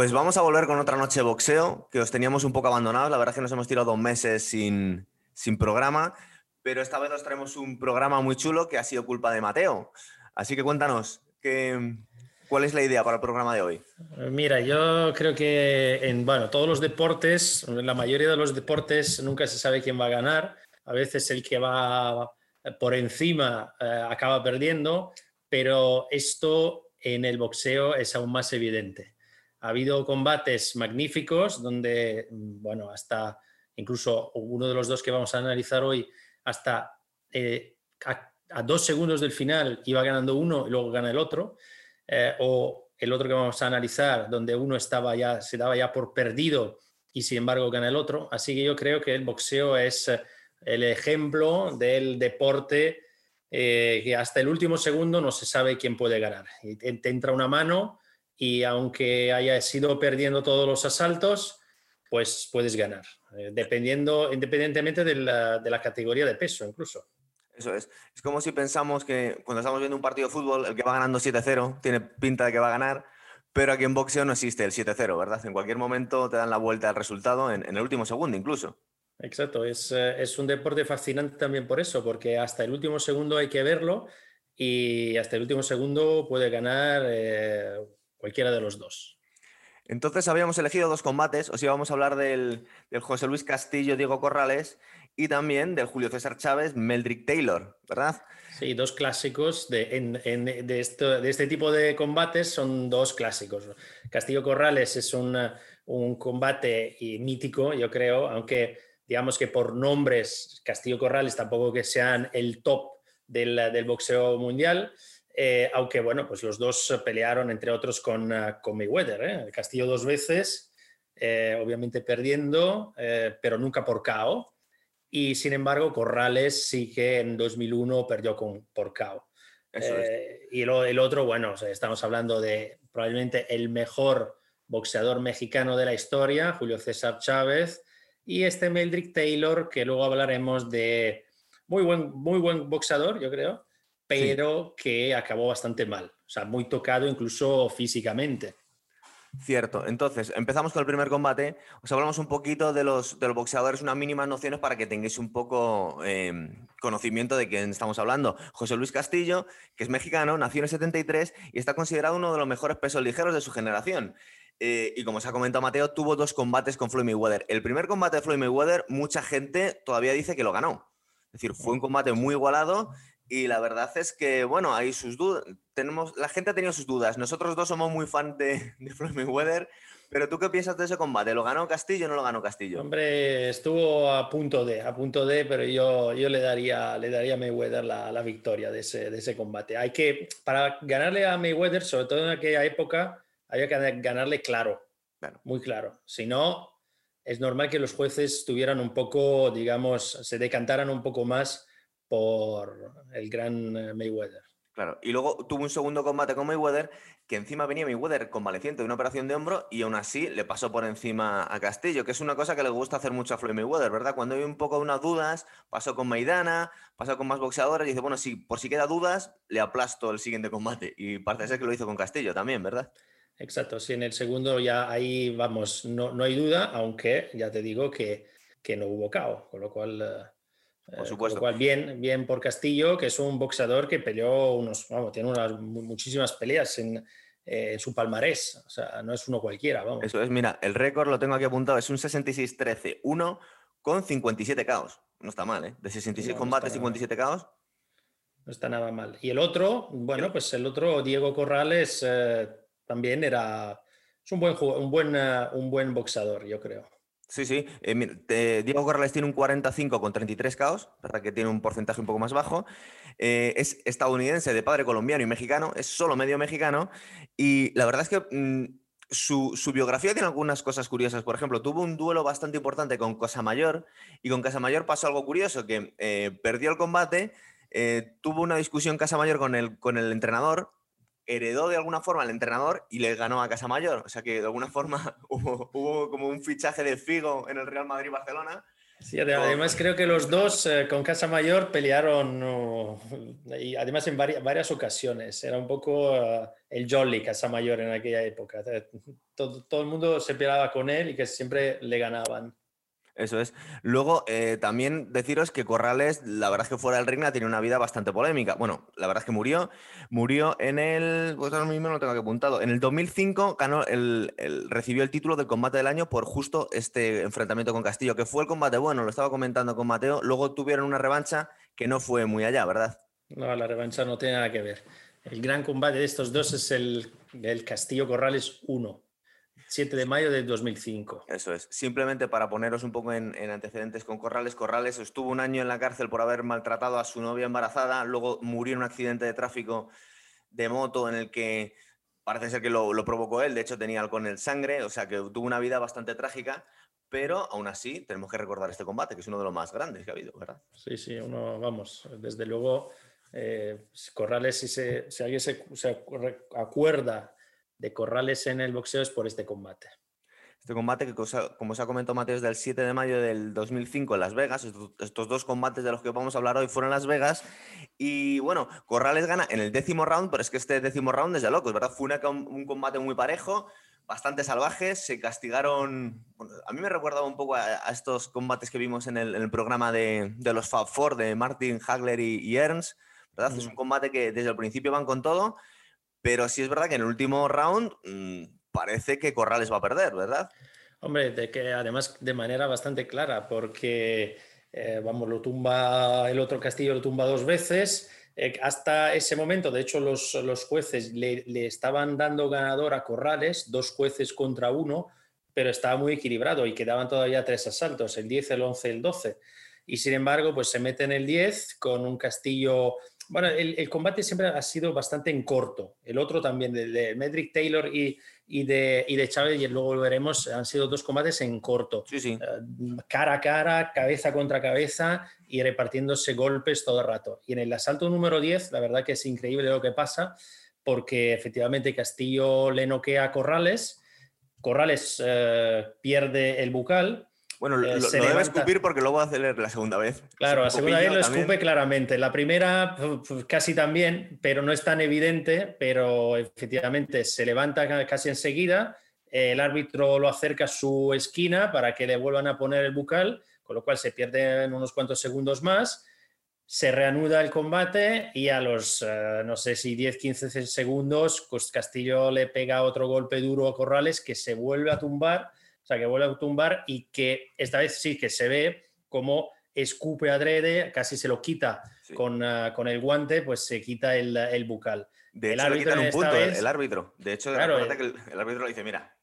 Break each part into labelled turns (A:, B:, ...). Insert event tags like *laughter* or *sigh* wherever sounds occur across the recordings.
A: Pues vamos a volver con otra noche de boxeo, que os teníamos un poco abandonados. La verdad es que nos hemos tirado dos meses sin, sin programa, pero esta vez os traemos un programa muy chulo que ha sido culpa de Mateo. Así que cuéntanos, ¿qué, ¿cuál es la idea para el programa de hoy?
B: Mira, yo creo que en bueno, todos los deportes, en la mayoría de los deportes, nunca se sabe quién va a ganar. A veces el que va por encima eh, acaba perdiendo, pero esto en el boxeo es aún más evidente. Ha habido combates magníficos donde, mm, bueno, hasta incluso uno de los dos que vamos a analizar hoy, hasta eh, a, dos segundos del final iba ganando uno y luego gana el otro, eh, o el otro que vamos a analizar, donde uno estaba ya, se daba ya por perdido y sin embargo gana el otro. Así que yo creo que el boxeo es eh, el ejemplo del deporte que hasta el último segundo no se sabe quién puede ganar. Te entra una mano y aunque haya sido perdiendo todos los asaltos, pues puedes ganar, eh, dependiendo, independientemente de la, de la, categoría de peso incluso.
A: Eso es. Es como si pensamos que cuando estamos viendo un partido de fútbol, el que va ganando 7-0 tiene pinta de que va a ganar, pero aquí en boxeo no existe el 7-0, ¿verdad? En cualquier momento te dan la vuelta al resultado, en, en el último segundo incluso.
B: Exacto, es, eh, es, un deporte fascinante también por eso, porque hasta el último segundo hay que verlo y hasta el último segundo puede ganar eh, cualquiera de los dos.
A: Entonces habíamos elegido dos combates, os íbamos a hablar del, José Luis Castillo, Diego Corrales y también del Julio César Chávez, Meldrick Taylor, ¿verdad?
B: Sí, dos clásicos de, de, este tipo de combates son dos clásicos. Castillo Corrales es un, un combate mítico, yo creo, aunque digamos que por nombres Castillo Corrales tampoco que sean el top del, del boxeo mundial. Eh, aunque bueno, pues los dos pelearon entre otros con, uh, con Mayweather, ¿eh? Castillo dos veces, eh, obviamente perdiendo, pero nunca por KO. Y sin embargo, Corrales sí que en 2001 perdió con, por KO. Y el otro, bueno, estamos hablando de probablemente el mejor boxeador mexicano de la historia, Julio César Chávez, y este Meldrick Taylor, que luego hablaremos de muy buen, muy buen boxeador, yo creo, pero que acabó bastante mal, o sea, muy tocado incluso físicamente.
A: Cierto. Entonces, empezamos con el primer combate. Os hablamos un poquito de los, de los boxeadores, unas mínimas nociones para que tengáis un poco em, conocimiento de quién estamos hablando. José Luis Castillo, que es mexicano, nació en el 73 y está considerado uno de los mejores pesos ligeros de su generación. Eh, y como os ha comentado Mateo, tuvo dos combates con Floyd Mayweather. El primer combate de Floyd Mayweather, mucha gente todavía dice que lo ganó. Es decir, fue un combate muy igualado y la verdad es que, bueno, hay sus dudas. Tenemos, la gente ha tenido sus dudas. Nosotros dos somos muy fan de, *laughs* de Floyd Mayweather. Pero tú qué piensas de ese combate? ¿Lo ganó Castillo o no lo ganó Castillo?
B: Hombre, estuvo a punto de, a punto de, pero yo, yo le daría, le daría a Mayweather la, la victoria de ese, de ese combate. Hay que, para ganarle a Mayweather, sobre todo en aquella época, había que ganarle claro, muy claro. Si no, es normal que los jueces tuvieran un poco, digamos, se decantaran un poco más por el gran eh, Mayweather.
A: Claro, y luego tuvo un segundo combate con Mayweather, que encima venía Mayweather convaleciente de una operación de hombro y aún así le pasó por encima a Castillo, que es una cosa que le gusta hacer mucho a Floyd Mayweather, ¿verdad? Cuando hay un poco de unas dudas, pasó con Maidana, pasó con más boxeadores y dice, bueno, si por si queda dudas, le aplasto el siguiente combate. Y parece ser que lo hizo con Castillo también, ¿verdad?
B: Exacto, sí, en el segundo ya ahí vamos, no, no hay duda, aunque ya te digo que, que no hubo KO, con lo cual... Eh, por supuesto. bien, bien por Castillo, que es un boxeador que peleó unos, vamos, tiene unas muchísimas peleas en, eh, su palmarés. O sea, no es uno cualquiera, vamos.
A: Eso es, mira, el récord lo tengo aquí apuntado, es un 66-13-1 con 57 caos. No está mal, ¿eh? De 66 combates, 57 caos.
B: No está nada mal. Y el otro, bueno, pues el otro, Diego Corrales, eh, también era. Es un buen, un buen, eh, un buen boxeador, yo creo.
A: Sí, sí. Eh, Diego Corrales tiene un 45 con 33 caos, ¿verdad? Que tiene un porcentaje un poco más bajo. Eh, es estadounidense, de padre colombiano y mexicano, es solo medio mexicano. Y la verdad es que mm, su, biografía tiene algunas cosas curiosas. Por ejemplo, tuvo un duelo bastante importante con Casamayor y con Casamayor pasó algo curioso, que eh, perdió el combate, tuvo una discusión Casamayor con el, con el entrenador heredó de alguna forma al entrenador y le ganó a Casa Mayor. O sea que de alguna forma *laughs* hubo, como un fichaje de Figo en el Real Madrid-Barcelona.
B: Sí, además creo que los dos eh, con Casa Mayor pelearon, y además en varias, ocasiones. Era un poco eh, el Jolly Casa Mayor en aquella época. Todo, todo, el mundo se peleaba con él y que siempre le ganaban.
A: Eso es. Luego, eh, también deciros que Corrales, la verdad es que fuera del ring tiene una vida bastante polémica. Bueno, la verdad es que murió. Murió en el. Pues ahora mismo no tengo aquí apuntado. En el 2005 ganó el, recibió el título del combate del año por justo este enfrentamiento con Castillo, que fue el combate bueno, lo estaba comentando con Mateo. Luego tuvieron una revancha que no fue muy allá, ¿verdad?
B: No, la revancha no tiene nada que ver. El gran combate de estos dos es el, el Castillo Corrales 1. 7 de mayo de 2005.
A: Eso es. Simplemente para poneros un poco en, antecedentes con Corrales. Corrales estuvo un año en la cárcel por haber maltratado a su novia embarazada, luego murió en un accidente de tráfico de moto en el que parece ser que lo, provocó él, de hecho tenía alcohol en el sangre, o sea que tuvo una vida bastante trágica, pero aún así tenemos que recordar este combate, que es uno de los más grandes que ha habido, ¿verdad?
B: Sí, sí, uno, vamos, desde luego, eh, Corrales, si, se, si alguien se, se acuerda de Corrales en el boxeo es por este combate.
A: Este combate que, como se ha comentado Mateo, es del 7 de mayo del 2005 en Las Vegas. Estos, dos combates de los que vamos a hablar hoy fueron en Las Vegas. Y bueno, Corrales gana en el décimo round, pero es que este décimo round es de locos, ¿verdad? Fue un combate muy parejo, bastante salvaje. Se castigaron. a mí me recordaba un poco a, estos combates que vimos en el, programa de, los Fab Four de Martin Hagler y, Ernst. ¿verdad? Es un combate que desde el principio van con todo pero sí es verdad que en el último round mm, parece que Corrales va a perder, ¿verdad?
B: Hombre, de que además de manera bastante clara, porque eh, vamos, lo tumba el otro Castillo, lo tumba dos veces. Eh, hasta ese momento, de hecho, los, los jueces le, le, estaban dando ganador a Corrales, dos jueces contra uno, pero estaba muy equilibrado y quedaban todavía tres asaltos, el 10, el 11, el 12. Y sin embargo, pues se mete en el 10 con un Castillo bueno, el, combate siempre ha sido bastante en corto. El otro también, de, de Medrick Taylor y, y, de, y de Chávez, y luego lo veremos, han sido dos combates en corto.
A: Sí, sí.
B: Eh, cara a cara, cabeza contra cabeza y repartiéndose golpes todo el rato. Y en el asalto número 10, la verdad que es increíble lo que pasa, porque efectivamente Castillo le noquea a Corrales. Corrales eh, pierde el bucal,
A: bueno, lo, eh, debe escupir porque luego va a hacer la segunda vez.
B: Claro, la segunda vez lo escupe claramente. La primera casi también, pero no es tan evidente, pero efectivamente se levanta casi enseguida. El árbitro lo acerca a su esquina para que le vuelvan a poner el bucal, con lo cual se pierden unos cuantos segundos más. Se reanuda el combate y a los, eh, no sé si 10-15 segundos, Castillo le pega otro golpe duro a Corrales que se vuelve a tumbar sea, que vuelve a tumbar y que esta vez sí que se ve como escupe adrede, casi se lo quita con, ah, con, el guante, pues se quita el, el bucal.
A: De el árbitro un punto, el árbitro. De hecho, claro, el, que el, árbitro le dice, mira.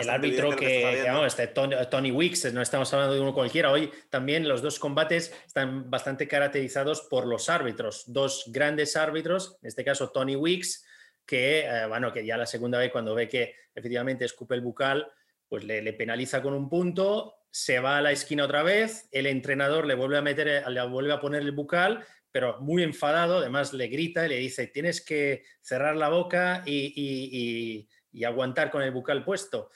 B: El árbitro que, este Tony, Tony, Wicks, no estamos hablando de uno cualquiera. Hoy también los dos combates están bastante caracterizados por los árbitros. Dos grandes árbitros, en este caso Tony Wicks, que, eh, bueno, que ya la segunda vez cuando ve que efectivamente escupe el bucal, pues le, penaliza con un punto, se va a la esquina otra vez, el entrenador le vuelve a meter, le vuelve a poner el bucal, pero muy enfadado, además le grita y le dice, tienes que cerrar la boca y, aguantar con el bucal puesto.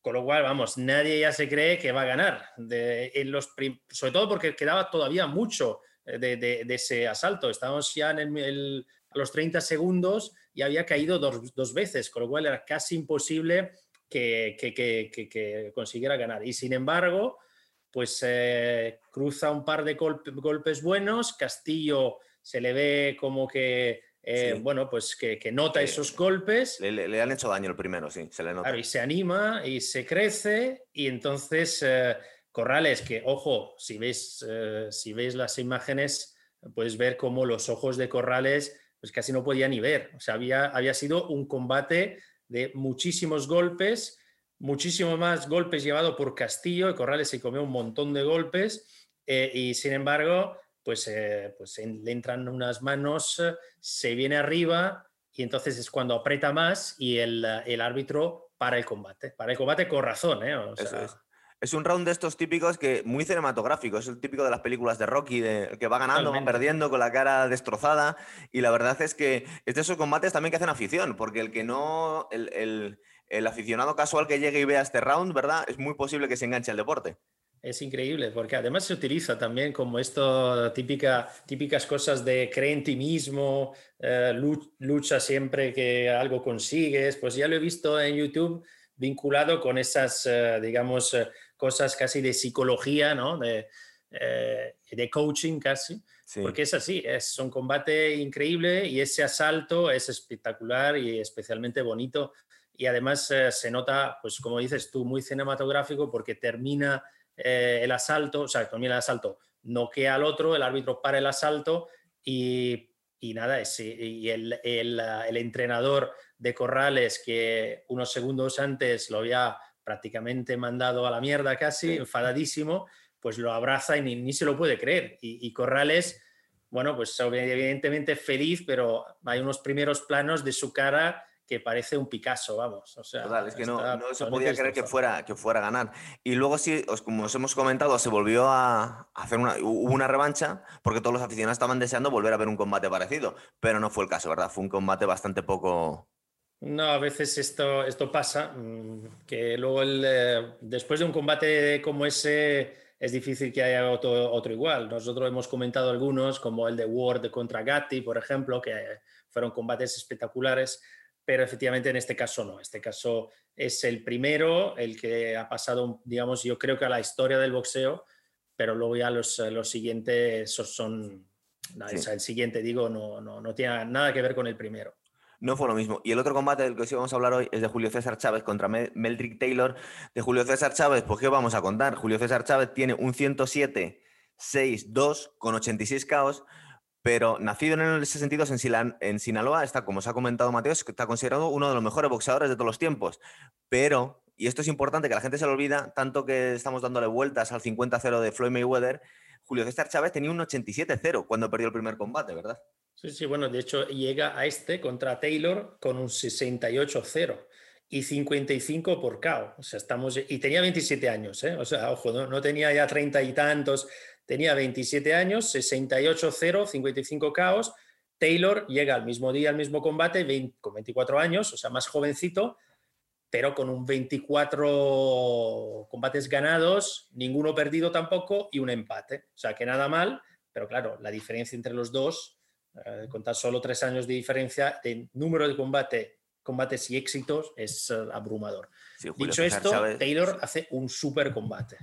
B: Con lo cual, vamos, nadie ya se cree que va a ganar. en los sobre todo porque quedaba todavía mucho eh, de, ese asalto. Estábamos ya en a los 30 segundos y había caído dos, dos, veces, con lo cual era casi imposible que, consiguiera ganar. Y sin embargo, pues eh, cruza un par de golpes buenos, Castillo se le ve como que, eh, bueno, pues que, nota esos golpes.
A: Le, han hecho daño el primero, sí, se le nota.
B: y se anima y se crece y entonces eh, Corrales, que ojo, si veis, si veis las imágenes, puedes ver cómo los ojos de Corrales pues casi no podía ni ver. O sea, había, había sido un combate de muchísimos golpes, muchísimo más golpes llevado por Castillo, y Corrales se comió un montón de golpes, eh, y sin embargo, pues, eh, pues le entran unas manos, se viene arriba, y entonces es cuando aprieta más y el, árbitro para el combate. Para el combate con razón, ¿eh?
A: es. Un round de estos típicos que muy cinematográfico, es el típico de las películas de Rocky, de, que va ganando, va perdiendo con la cara destrozada. Y la verdad es que es de esos combates también que hacen afición, porque el que no, el, el aficionado casual que llegue y vea este round, ¿verdad? Es muy posible que se enganche al deporte.
B: es increíble, porque además se utiliza también como esto, típica, típicas cosas de cree en ti mismo, eh, lucha siempre que algo consigues, pues ya lo he visto en YouTube vinculado con esas, eh, digamos, eh, cosas casi de psicología, ¿no? De, de coaching casi, porque es así, es un combate increíble y ese asalto es espectacular y especialmente bonito y además se nota, pues como dices tú, muy cinematográfico porque termina eh, el asalto, o sea, también el asalto noquea al otro, el árbitro para el asalto y, y nada, y el, el, el, entrenador de Corrales que unos segundos antes lo había prácticamente mandado a la mierda casi, enfadadísimo, pues lo abraza y ni, ni se lo puede creer. Y, y, Corrales, bueno, pues evidentemente feliz, pero hay unos primeros planos de su cara que parece un Picasso, vamos. O sea,
A: Total, es que no, no se podía creer que fuera, que fuera a ganar. Y luego sí, como os hemos comentado, se volvió a hacer una, hubo una revancha porque todos los aficionados estaban deseando volver a ver un combate parecido, pero no fue el caso, ¿verdad? Fue un combate bastante poco...
B: No, a veces esto, esto pasa, mm, que luego el, eh, después de un combate como ese es difícil que haya otro, otro igual. Nosotros hemos comentado algunos, como el de Ward contra Gatti, por ejemplo, que fueron combates espectaculares pero efectivamente en este caso no. Este caso es el primero, el que ha pasado, digamos, yo creo que a la historia del boxeo, pero luego ya los, los siguientes son, el siguiente digo, no, no, no tiene nada que ver con el primero.
A: No fue lo mismo. Y el otro combate del que os íbamos a hablar hoy es de Julio César Chávez contra Meldrick Taylor. De Julio César Chávez, pues ¿qué vamos a contar? Julio César Chávez tiene un 107 6-2 con 86 caos pero nacido en ese sentido en, en Sinaloa, está, como os ha comentado Mateo, está considerado uno de los mejores boxeadores de todos los tiempos. Pero, y esto es importante que la gente se lo olvida, tanto que estamos dándole vueltas al 50-0 de Floyd Mayweather, Julio César Chávez tenía un 87-0 cuando perdió el primer combate, ¿verdad?
B: Sí, sí, bueno, de hecho llega a este contra Taylor con un 68-0 y 55 por KO. O sea, estamos, y tenía 27 años, ¿eh? O sea, ojo, no, no tenía ya 30 y tantos Tenía 27 años, 68-0, 55 caos. Taylor llega al mismo día, al mismo combate, con 24 años, o sea, más jovencito, pero con un 24 combates ganados, ninguno perdido tampoco y un empate. O sea, que nada mal, pero claro, la diferencia entre los dos, eh, con tan solo tres años de diferencia de número de combate, combates y éxitos, es eh, abrumador. Dicho esto, Taylor hace un super combate.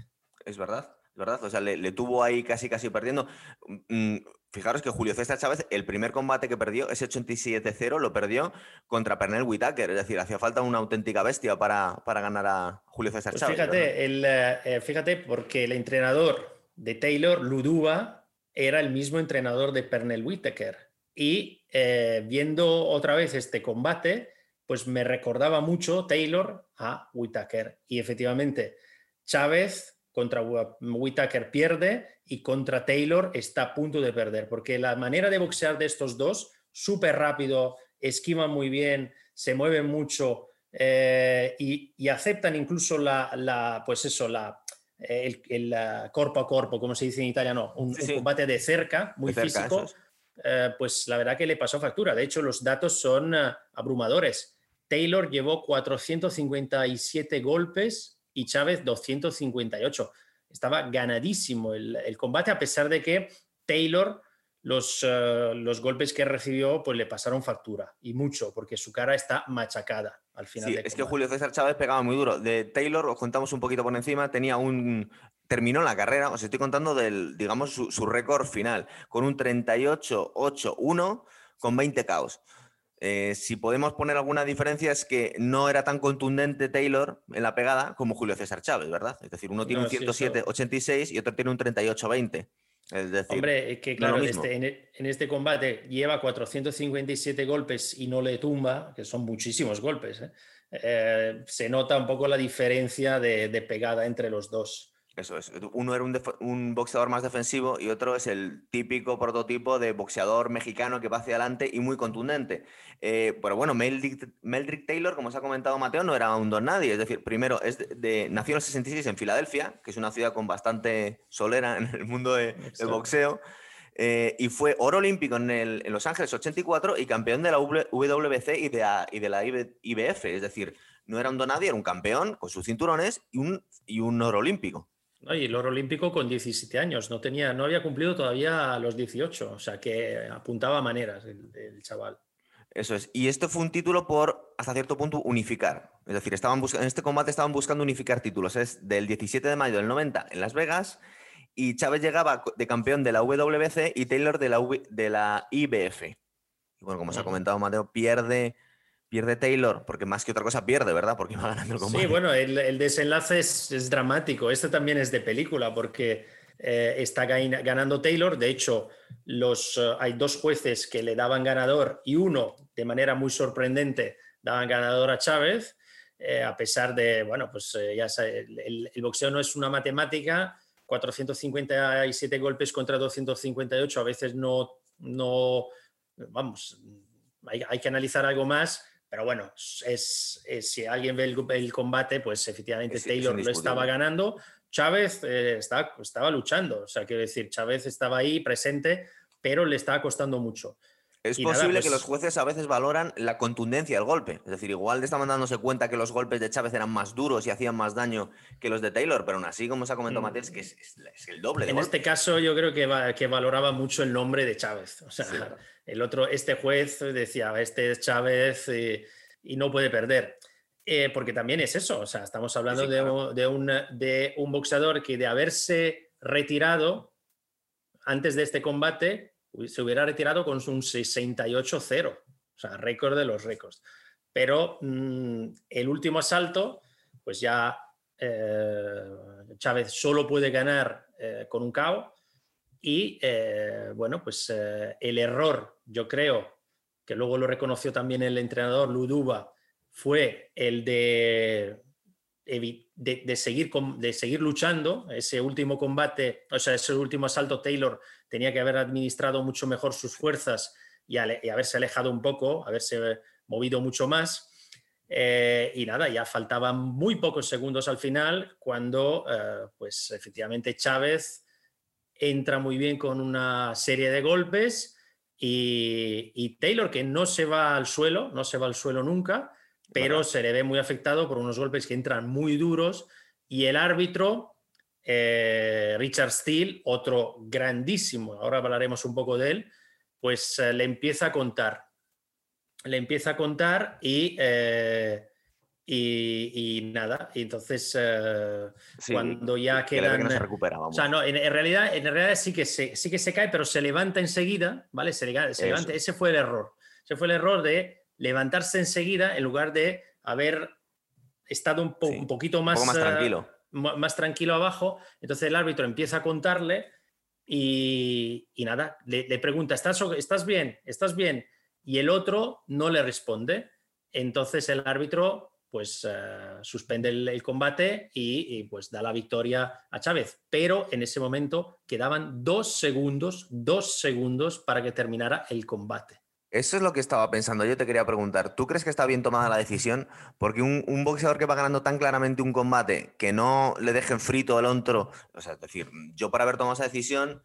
A: Es verdad. ¿verdad? O sea, le, tuvo ahí casi casi perdiendo. Mm, fijaros que Julio César Chávez, el primer combate que perdió, ese 87-0, lo perdió contra Pernell Whitaker. Es decir, hacía falta una auténtica bestia para, ganar a Julio César pues Chávez.
B: Fíjate, el, eh, fíjate, porque el entrenador de Taylor, Luduba, era el mismo entrenador de Pernell Whitaker. Y eh, viendo otra vez este combate, pues me recordaba mucho Taylor a Whitaker. Y efectivamente, Chávez contra Whitaker pierde y contra Taylor está a punto de perder, porque la manera de boxear de estos dos, súper rápido, esquivan muy bien, se mueven mucho eh, y, aceptan incluso la, pues eso, la, el, el, cuerpo a cuerpo, como se dice en italiano, un, combate de cerca, muy físico, eh, pues la verdad que le pasó factura. De hecho, los datos son eh, abrumadores. Taylor llevó 457 golpes y Chávez 258. Estaba ganadísimo el, combate, a pesar de que Taylor, los, eh, los, golpes que recibió, pues le pasaron factura, y mucho, porque su cara está machacada al final.
A: Sí, es que Julio César Chávez pegaba muy duro. De Taylor, os contamos un poquito por encima, tenía un... Terminó la carrera, os estoy contando del, digamos, su, su récord final, con un 38-8-1 con 20 caos. Eh, si podemos poner alguna diferencia es que no era tan contundente Taylor en la pegada como Julio César Chávez, ¿verdad? Es decir, uno tiene un 107-86 y otro tiene un 38-20. Es decir,
B: Hombre, que claro, este, e, en, este combate lleva 457 golpes y no le tumba, que son muchísimos golpes. ¿eh? Eh, se nota un poco la diferencia de pegada entre los dos.
A: Eso es. Uno era un, boxeador más defensivo y otro es el típico prototipo de boxeador mexicano que va hacia adelante y muy contundente. Eh, pero bueno, Meldrick, Taylor, como os ha comentado Mateo, no era un don nadie. Es decir, primero, es de, nació en el 66 en Filadelfia, que es una ciudad con bastante solera en el mundo del boxeo. Eh, y fue oro olímpico en, Los Ángeles 84 y campeón de la WBC y de, y de la IBF. Es decir, no era un don nadie, era un campeón con sus cinturones y un, y un oro olímpico.
B: Y el oro olímpico con 17 años, no, tenía, no había cumplido todavía los 18, o sea que apuntaba maneras el, chaval.
A: Eso es. Y este fue un título por, hasta cierto punto, unificar. Es decir, estaban en este combate estaban buscando unificar títulos. Es del 17 de mayo del 90 en Las Vegas y Chávez llegaba de campeón de la WBC y Taylor de la, de la IBF. Y bueno, como se ha comentado Mateo, pierde pierde Taylor, porque más que otra cosa pierde, ¿verdad? Porque va ganando el combate.
B: Sí, bueno, el, desenlace es, dramático. Este también es de película, porque eh, está ganando Taylor. De hecho, los, eh, hay dos jueces que le daban ganador y uno, de manera muy sorprendente, daban ganador a Chávez, eh, a pesar de, bueno, pues ya el, el, boxeo no es una matemática. 457 golpes contra 258, a veces no, no vamos, hay, hay que analizar algo más pero bueno, es, si alguien ve el, combate, pues efectivamente Taylor lo estaba ganando. Chávez eh, estaba, luchando, o sea, quiero decir, Chávez estaba ahí presente, pero le estaba costando mucho.
A: Es posible que pues los jueces a veces valoran la contundencia del golpe. Es decir, igual estaban dándose cuenta que los golpes de Chávez eran más duros y hacían más daño que los de Taylor, pero aún así, como se ha comentado mm. es que es, el doble.
B: en este caso, yo creo que, que valoraba mucho el nombre de Chávez. O sea, el otro, este juez decía, este es Chávez y, no puede perder. Eh, porque también es eso, o sea, estamos hablando de, un, de, un, boxeador que de haberse retirado antes de este combate, se hubiera retirado con un 68-0, o sea, récord de los récords. Pero mm, el último asalto, pues ya eh, Chávez solo puede ganar eh, con un KO y eh, bueno, pues el error, yo creo, que luego lo reconoció también el entrenador Luduba, fue el de, de, seguir, de seguir luchando. Ese último combate, o sea, ese último asalto, Taylor tenía que haber administrado mucho mejor sus fuerzas y, haberse alejado un poco, haberse movido mucho más. Eh, y nada, ya faltaban muy pocos segundos al final cuando, pues efectivamente, Chávez entra muy bien con una serie de golpes y, Taylor que no se va al suelo, no se va al suelo nunca, pero se le ve muy afectado por unos golpes que entran muy duros. Y el árbitro, eh, Richard Steele, otro grandísimo, ahora hablaremos un poco de él, pues eh, le empieza a contar, le empieza a contar y... Eh, y, nada, y entonces cuando ya quedan...
A: se recupera,
B: O sea, no, en, realidad, en realidad sí que, se, sí que se cae, pero se levanta enseguida, ¿vale? Se, levanta, ese fue el error. Ese fue el error de levantarse enseguida en lugar de haber estado un, un poquito más,
A: más tranquilo.
B: más tranquilo abajo. Entonces el árbitro empieza a contarle y, y nada, le, le pregunta, ¿Estás, ¿estás bien? ¿Estás bien? Y el otro no le responde. Entonces el árbitro pues eh, suspende el, combate y, pues da la victoria a Chávez. Pero en ese momento quedaban dos segundos, dos segundos para que terminara el combate.
A: Eso es lo que estaba pensando. Yo te quería preguntar, ¿tú crees que está bien tomada la decisión? Porque un, boxeador que va ganando tan claramente un combate, que no le dejen frito el otro, o sea, es decir, yo para haber tomado esa decisión,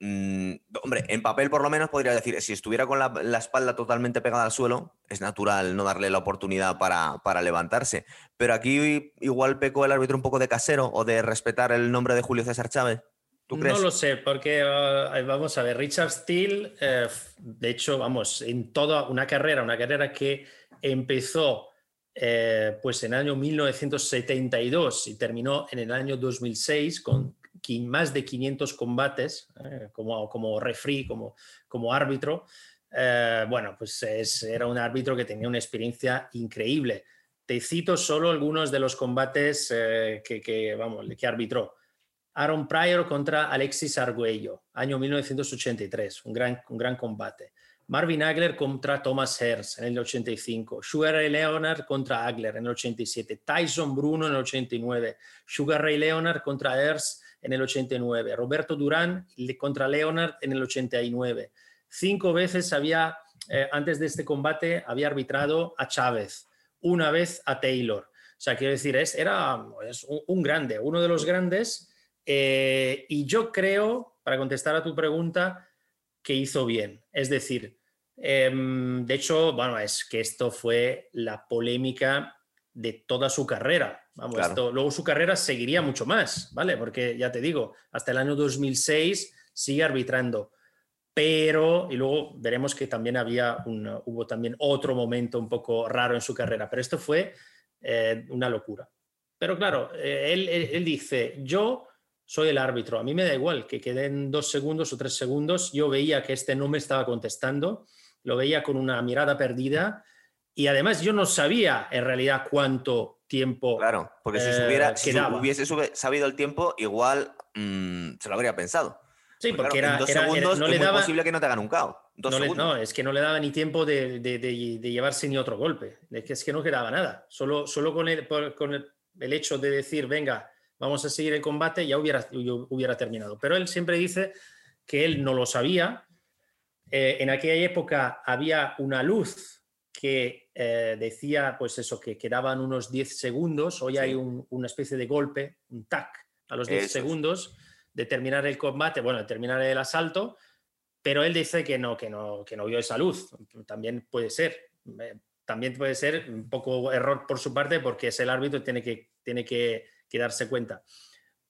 A: Mm, hombre, en papel por lo menos podría decir, si estuviera con la, espalda totalmente pegada al suelo, es natural no darle la oportunidad para, levantarse. Pero aquí igual pecó el árbitro un poco de casero o de respetar el nombre de Julio César Chávez. ¿Tú crees?
B: No lo sé, porque ah, vamos a ver, Richard Steele, eh, de hecho, vamos, en toda una carrera, una carrera que empezó eh, pues en el año 1972 y terminó en el año 2006 con más de 500 combates eh, como, como referee, como, como árbitro. Eh, bueno, pues era un árbitro que tenía una experiencia increíble. Te cito solo algunos de los combates eh, que, que, vamos, que arbitró. Aaron Pryor contra Alexis Arguello, año 1983, un gran, un gran combate. Marvin Agler contra Thomas Herz en el 85, Sugar Ray Leonard contra Agler en el 87, Tyson Bruno en el 89, Sugar Ray Leonard contra Herz en el 89, Roberto Durán contra Leonard en el 89. Cinco veces había, eh, antes de este combate, había arbitrado a Chávez, una vez a Taylor. O sea, quiero decir, es, era un, grande, uno de los grandes. Eh, y yo creo, para contestar a tu pregunta, que hizo bien. Es decir, em, de hecho, bueno, es que esto fue la polémica de toda su carrera. Vamos, luego su carrera seguiría mucho más, ¿vale? Porque ya te digo, hasta el año 2006 sigue arbitrando. Pero, y luego veremos que también había un, hubo también otro momento un poco raro en su carrera, pero esto fue eh, una locura. Pero claro, eh, él, él, dice, yo soy el árbitro, a mí me da igual que queden dos segundos o tres segundos, yo veía que este no me estaba contestando, lo veía con una mirada perdida y además yo no sabía en realidad cuánto tiempo.
A: Claro, porque si, hubiera, eh, hubiese sabido el tiempo, igual mm, se lo habría pensado.
B: Sí, porque, era,
A: dos segundos no le daba, posible que no te hagan un caos.
B: No, es que no le daba ni tiempo de, llevarse ni otro golpe. Es que, es que no quedaba nada. Solo, solo con, el, con el, hecho de decir, venga, vamos a seguir el combate, ya hubiera, hubiera terminado. Pero él siempre dice que él no lo sabía. Eh, en aquella época había una luz que eh, decía, pues eso, que quedaban unos 10 segundos. Hoy hay una especie de golpe, un tac, a los 10 segundos de terminar el combate, bueno, de terminar el asalto, pero él dice que no, que no, que no vio esa luz. También puede ser. Eh, también puede ser un poco error por su parte porque es el árbitro tiene que, tiene que, darse cuenta.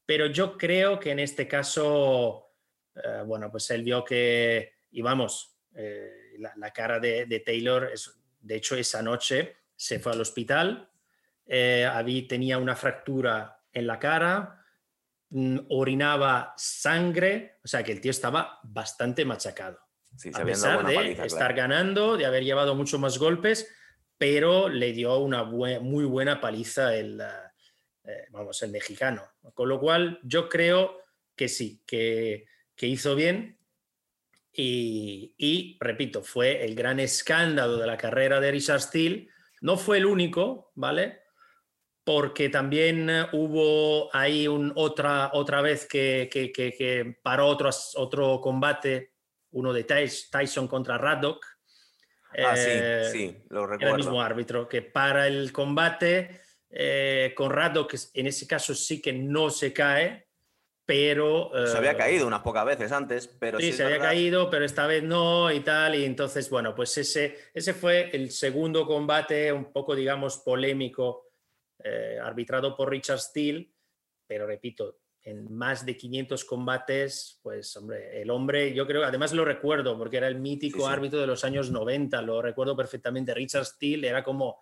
B: Pero yo creo que en este caso, eh, bueno, pues él vio que, y vamos, la, cara de, de Taylor es, de hecho, esa noche se fue al hospital, eh, tenía una fractura en la cara, mm, orinaba sangre, o sea que el tío estaba bastante machacado. a pesar de estar ganando, de haber llevado muchos más golpes, pero le dio una muy buena paliza el, eh, vamos, el mexicano. Con lo cual, yo creo que sí, que, que hizo bien, y, repito, fue el gran escándalo de la carrera de Richard Steele. No fue el único, ¿vale? Porque también hubo ahí un, otra, otra vez que, que, paró otro, otro combate, uno de Tyson contra Raddock.
A: Ah, sí, eh, sí, lo recuerdo.
B: el mismo árbitro que para el combate eh, con Raddock, en ese caso sí que no se cae, pero...
A: se había eh, caído unas pocas veces antes, pero...
B: Sí, se había caído, pero esta vez no y tal, y entonces, bueno, pues ese, ese fue el segundo combate un poco, digamos, polémico, eh, arbitrado por Richard Steele, pero repito, en más de 500 combates, pues hombre, el hombre, yo creo, además lo recuerdo, porque era el mítico árbitro de los años 90, lo recuerdo perfectamente, Richard Steele era como,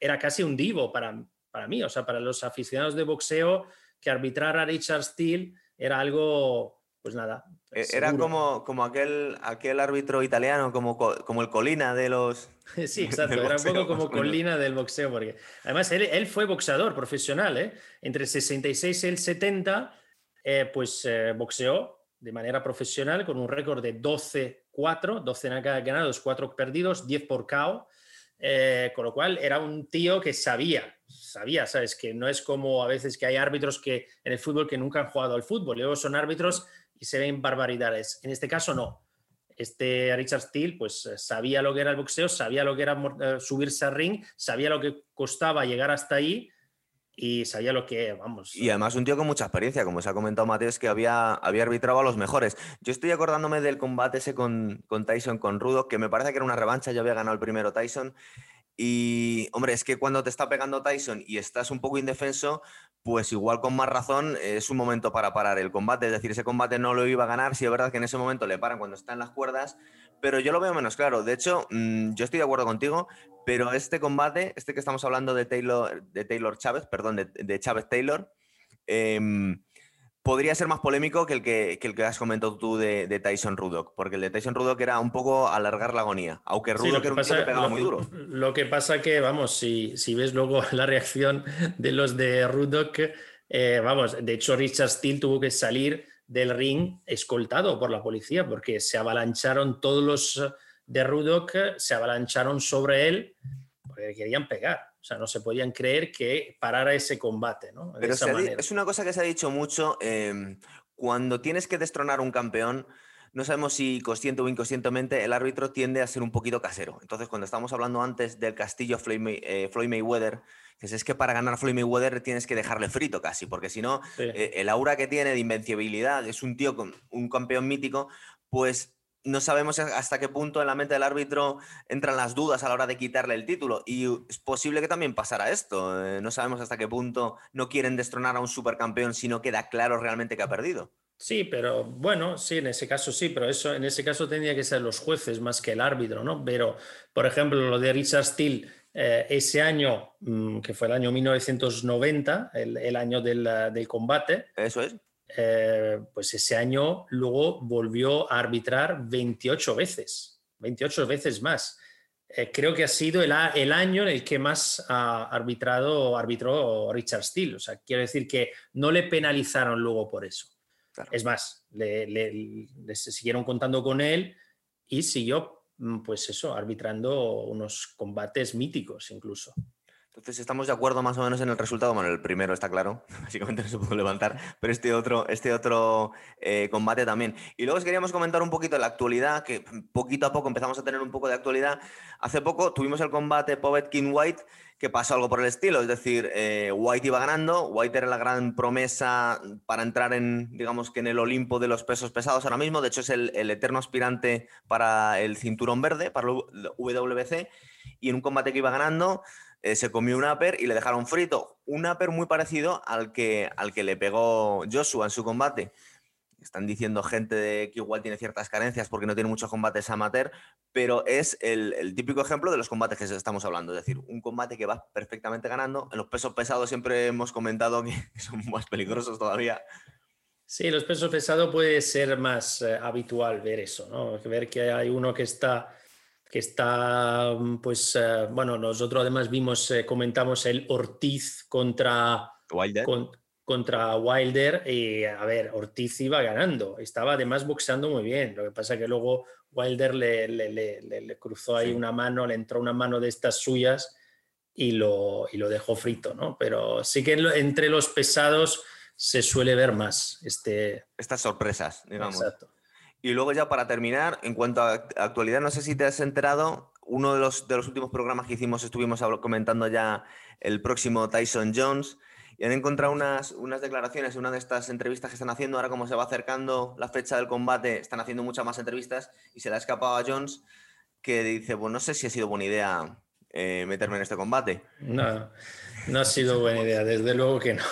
B: era casi un divo para, para mí, o sea, para los aficionados de boxeo que arbitrar a Richard Steele era algo, pues nada.
A: E-, era como, como aquel, aquel árbitro italiano, como, como el Colina de los. *laughs*
B: Sí, *laughs* exacto, era un poco como Colina del boxeo, porque además él, fue boxeador profesional, ¿eh? entre el 66 y el 70, eh, pues eh, boxeó de manera profesional con un récord de 12-4, 12 ganados, 4 perdidos, 10 por KO. Eh, con lo cual era un tío que sabía, sabía, ¿sabes? Que no es como a veces que hay árbitros que en el fútbol que nunca han jugado al fútbol, luego son árbitros y se ven barbaridades. En este caso no. Este Richard Steele pues eh, sabía lo que era el boxeo, sabía lo que era eh, subirse al ring, sabía lo que costaba llegar hasta ahí y sabía lo que, vamos.
A: Y además un tío con mucha experiencia, como se ha comentado Mateo, que había, había arbitrado a los mejores. Yo estoy acordándome del combate ese con, con Tyson, con Rudo, que me parece que era una revancha, yo había ganado el primero Tyson. Y, hombre, es que cuando te está pegando Tyson y estás un poco indefenso, pues igual con más razón es un momento para parar el combate. Es decir, ese combate no lo iba a ganar, si es verdad que en ese momento le paran cuando está en las cuerdas, pero yo lo veo menos claro. De hecho, mm, yo estoy de acuerdo contigo, pero este combate, este que estamos hablando de Taylor, de Taylor Chávez, perdón, de, Chávez Taylor, em, podría ser más polémico que el que, el que has comentado tú de, Tyson Ruddock, porque el de Tyson Ruddock era un poco alargar la agonía, aunque Ruddock era un tío que pegaba muy duro.
B: Lo que pasa que, vamos, si, si ves luego *laughs* la reacción de los de Ruddock, eh, vamos, de hecho Richard Steele tuvo que salir del ring escoltado por la policía, porque se avalancharon todos los de Ruddock, se avalancharon sobre él, querían pegar. O sea, no se podían creer que parara ese combate, ¿no?
A: Pero es una cosa que se ha dicho mucho. Em, cuando tienes que destronar un campeón, no sabemos si consciente o inconscientemente el árbitro tiende a ser un poquito casero. Entonces, cuando estamos hablando antes del castillo Floyd, eh, Mayweather, es que para ganar Floyd Mayweather tienes que dejarle frito casi, porque si no, eh, el aura que tiene de invencibilidad, es un tío con un campeón mítico, pues no sabemos hasta qué punto en la mente del árbitro entran las dudas a la hora de quitarle el título. Y es posible que también pasara esto. Eh, no sabemos hasta qué punto no quieren destronar a un supercampeón si no queda claro realmente que ha perdido.
B: Sí, pero bueno, sí, en ese caso sí, pero eso en ese caso tendría que ser los jueces más que el árbitro, ¿no? Pero, por ejemplo, lo de Richard Steele, eh, ese año, mm, que fue el año 1990, el, año del, del, combate.
A: Eso es.
B: Eh, pues ese año luego volvió a arbitrar 28 veces, 28 veces más. Eh, creo que ha sido el, el, año en el que más ha arbitrado arbitró Richard Steele. O sea, quiero decir que no le penalizaron luego por eso. Es más, le, le, siguieron contando con él y siguió, mm, pues eso, arbitrando unos combates míticos incluso.
A: Entonces estamos de acuerdo más o menos en el resultado. Bueno, el primero está claro, *laughs* básicamente no se pudo levantar, pero este otro, este otro eh, combate también. Y luego os queríamos comentar un poquito la actualidad, que poquito a poco empezamos a tener un poco de actualidad. Hace poco tuvimos el combate Povet King White, que pasó algo por el estilo, es decir, eh, White iba ganando, White era la gran promesa para entrar en, digamos que en el Olimpo de los pesos pesados ahora mismo, de hecho es el, el eterno aspirante para el cinturón verde, para el WBC, y en un combate que iba ganando eh, se comió un upper y le dejaron frito. Un upper muy parecido al que, al que le pegó Joshua en su combate. Están diciendo gente de que igual tiene ciertas carencias porque no tiene muchos combates amateur, pero es el, típico ejemplo de los combates que estamos hablando. Es decir, un combate que va perfectamente ganando. En los pesos pesados siempre hemos comentado que *laughs* son más peligrosos todavía.
B: Sí, los pesos pesados puede ser más eh, habitual ver eso, ¿no? Ver que hay uno que está que está, mm, pues, eh, bueno, nosotros además vimos, eh, comentamos el Ortiz contra
A: Wilder.
B: contra Wilder y, a ver, Ortiz iba ganando, estaba además boxeando muy bien, lo que pasa que luego Wilder le, le, cruzó ahí una mano, le entró una mano de estas suyas y lo, y lo dejó frito, ¿no? Pero sí que entre los pesados se suele ver más este...
A: Estas sorpresas, digamos. Exacto. Y luego ya para terminar, en cuanto a actualidad, no sé si te has enterado, uno de los, de los últimos programas que hicimos estuvimos comentando ya el próximo Tyson Jones y han encontrado unas, unas declaraciones, una de estas entrevistas que están haciendo, ahora como se va acercando la fecha del combate, están haciendo muchas más entrevistas y se le ha escapado a Jones que dice, pues no sé si ha sido buena idea eh, meterme en este combate.
B: No, no ha sido buena idea, desde luego que no,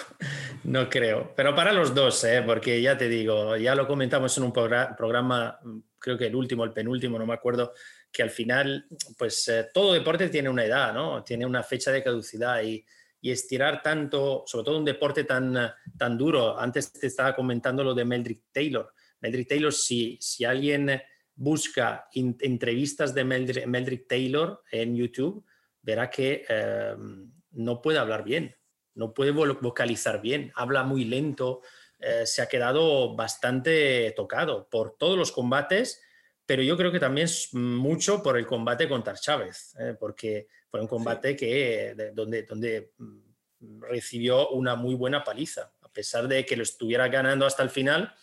B: no creo. Pero para los dos, ¿eh? porque ya te digo, ya lo comentamos en un programa, creo que el último, el penúltimo, no me acuerdo, que al final, pues eh, todo deporte tiene una edad, ¿no? Tiene una fecha de caducidad y, y, estirar tanto, sobre todo un deporte tan, tan duro. Antes te estaba comentando lo de Meldrick Taylor. Meldrick Taylor, si, si alguien busca entrevistas de Meldrick, Taylor en YouTube, verá que em, no puede hablar bien, no puede vocalizar bien, habla muy lento, eh, se ha quedado bastante tocado por todos los combates, pero yo creo que también es mucho por el combate contra Chávez, eh, porque fue un combate que, donde, donde mm, recibió una muy buena paliza, a pesar de que lo estuviera ganando hasta el final,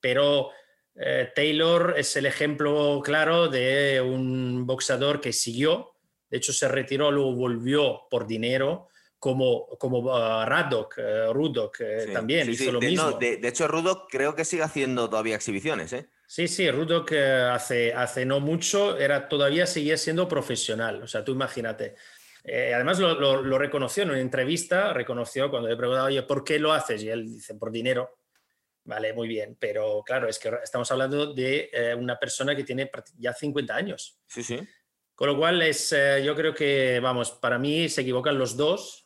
B: pero eh, Taylor es el ejemplo claro de un boxeador que siguió, de hecho se retiró, luego volvió por dinero, como, como uh, Radok, Rudok también hizo lo mismo.
A: de, hecho, Rudok creo que sigue haciendo todavía exhibiciones. ¿eh?
B: Sí, sí, Rudok uh, hace, hace no mucho era, todavía seguía siendo profesional. O sea, tú imagínate. Eh, además lo, lo, reconoció en una entrevista, reconoció cuando le preguntaba, oye, ¿por qué lo haces? Y él dice, por dinero. Vale, muy bien, pero claro, es que estamos hablando de eh, una persona que tiene ya 50 años.
A: Sí, sí.
B: Con lo cual, es, eh, yo creo que, vamos, para mí se equivocan los dos,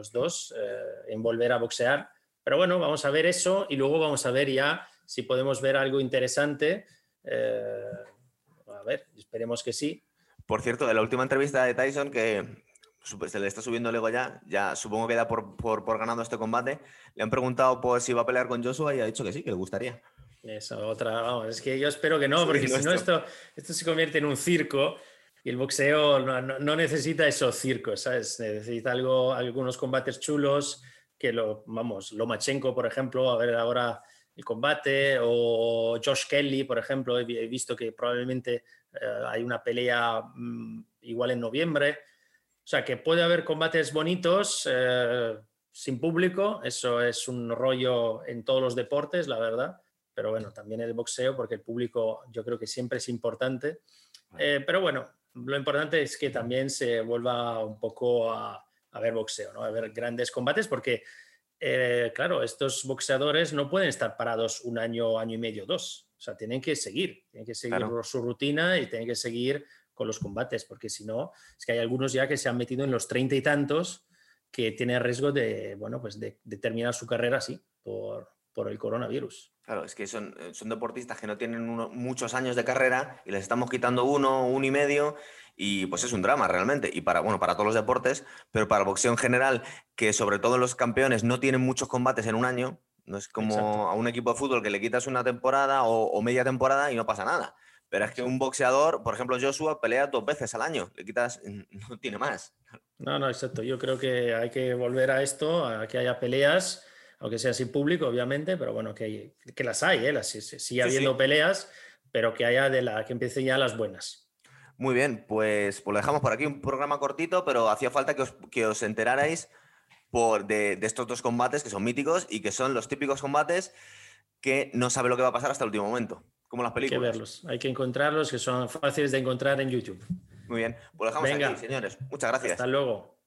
B: los dos, eh, en volver a boxear. Pero bueno, vamos a ver eso y luego vamos a ver ya si podemos ver algo interesante. a ver, esperemos que sí.
A: Por cierto, de la última entrevista de Tyson, que se le está subiendo el ego ya, ya supongo que da por, por, por, ganando este combate. Le han preguntado pues, si va a pelear con Joshua y ha dicho que sí, que le gustaría.
B: Eso, otra, vamos, es que yo espero que no, porque si no esto, esto se convierte en un circo y el boxeo no, no, necesita esos circos, ¿sabes? Necesita algo, algunos combates chulos, que lo, vamos, Lomachenko, por ejemplo, a ver ahora el combate, o Josh Kelly, por ejemplo, he, visto que probablemente eh, hay una pelea mm, igual en noviembre. O sea, que puede haber combates bonitos eh, sin público, eso es un rollo en todos los deportes, la verdad, pero bueno, también el boxeo, porque el público yo creo que siempre es importante. Eh, pero bueno, lo importante es que también se vuelva un poco a, a ver boxeo, ¿no? a ver grandes combates, porque eh, claro, estos boxeadores no pueden estar parados un año, año y medio, dos. O sea, tienen que seguir, tienen que seguir su rutina y tienen que seguir con los combates, porque si no, es que hay algunos ya que se han metido en los treinta y tantos que tienen riesgo de, bueno, pues de, terminar su carrera así, por, por, el coronavirus.
A: Claro, es que son, son deportistas que no tienen muchos años de carrera y les estamos quitando uno, uno y medio y pues es un drama realmente. Y para, bueno, para todos los deportes, pero para el boxeo en general, que sobre todo los campeones no tienen muchos combates en un año, no es como a un equipo de fútbol que le quitas una temporada o, media temporada y no pasa nada. Pero es que un boxeador, por ejemplo, Joshua pelea dos veces al año, le quitas, no tiene más.
B: No, no, exacto. Yo creo que hay que volver a esto, a que haya peleas, aunque sea sin público, obviamente, pero bueno, que, que las hay, ¿eh? sigue habiendo peleas, pero que haya de la que empiecen ya las buenas.
A: Muy bien, pues, pues lo dejamos por aquí, un programa cortito, pero hacía falta que os, que os enterarais por, de, estos dos combates que son míticos y que son los típicos combates que no sabe lo que va a pasar hasta el último momento, como las películas.
B: Hay que verlos, hay que encontrarlos, que son fáciles de encontrar en YouTube.
A: Muy bien, pues lo dejamos aquí, señores. Muchas gracias.
B: Hasta luego.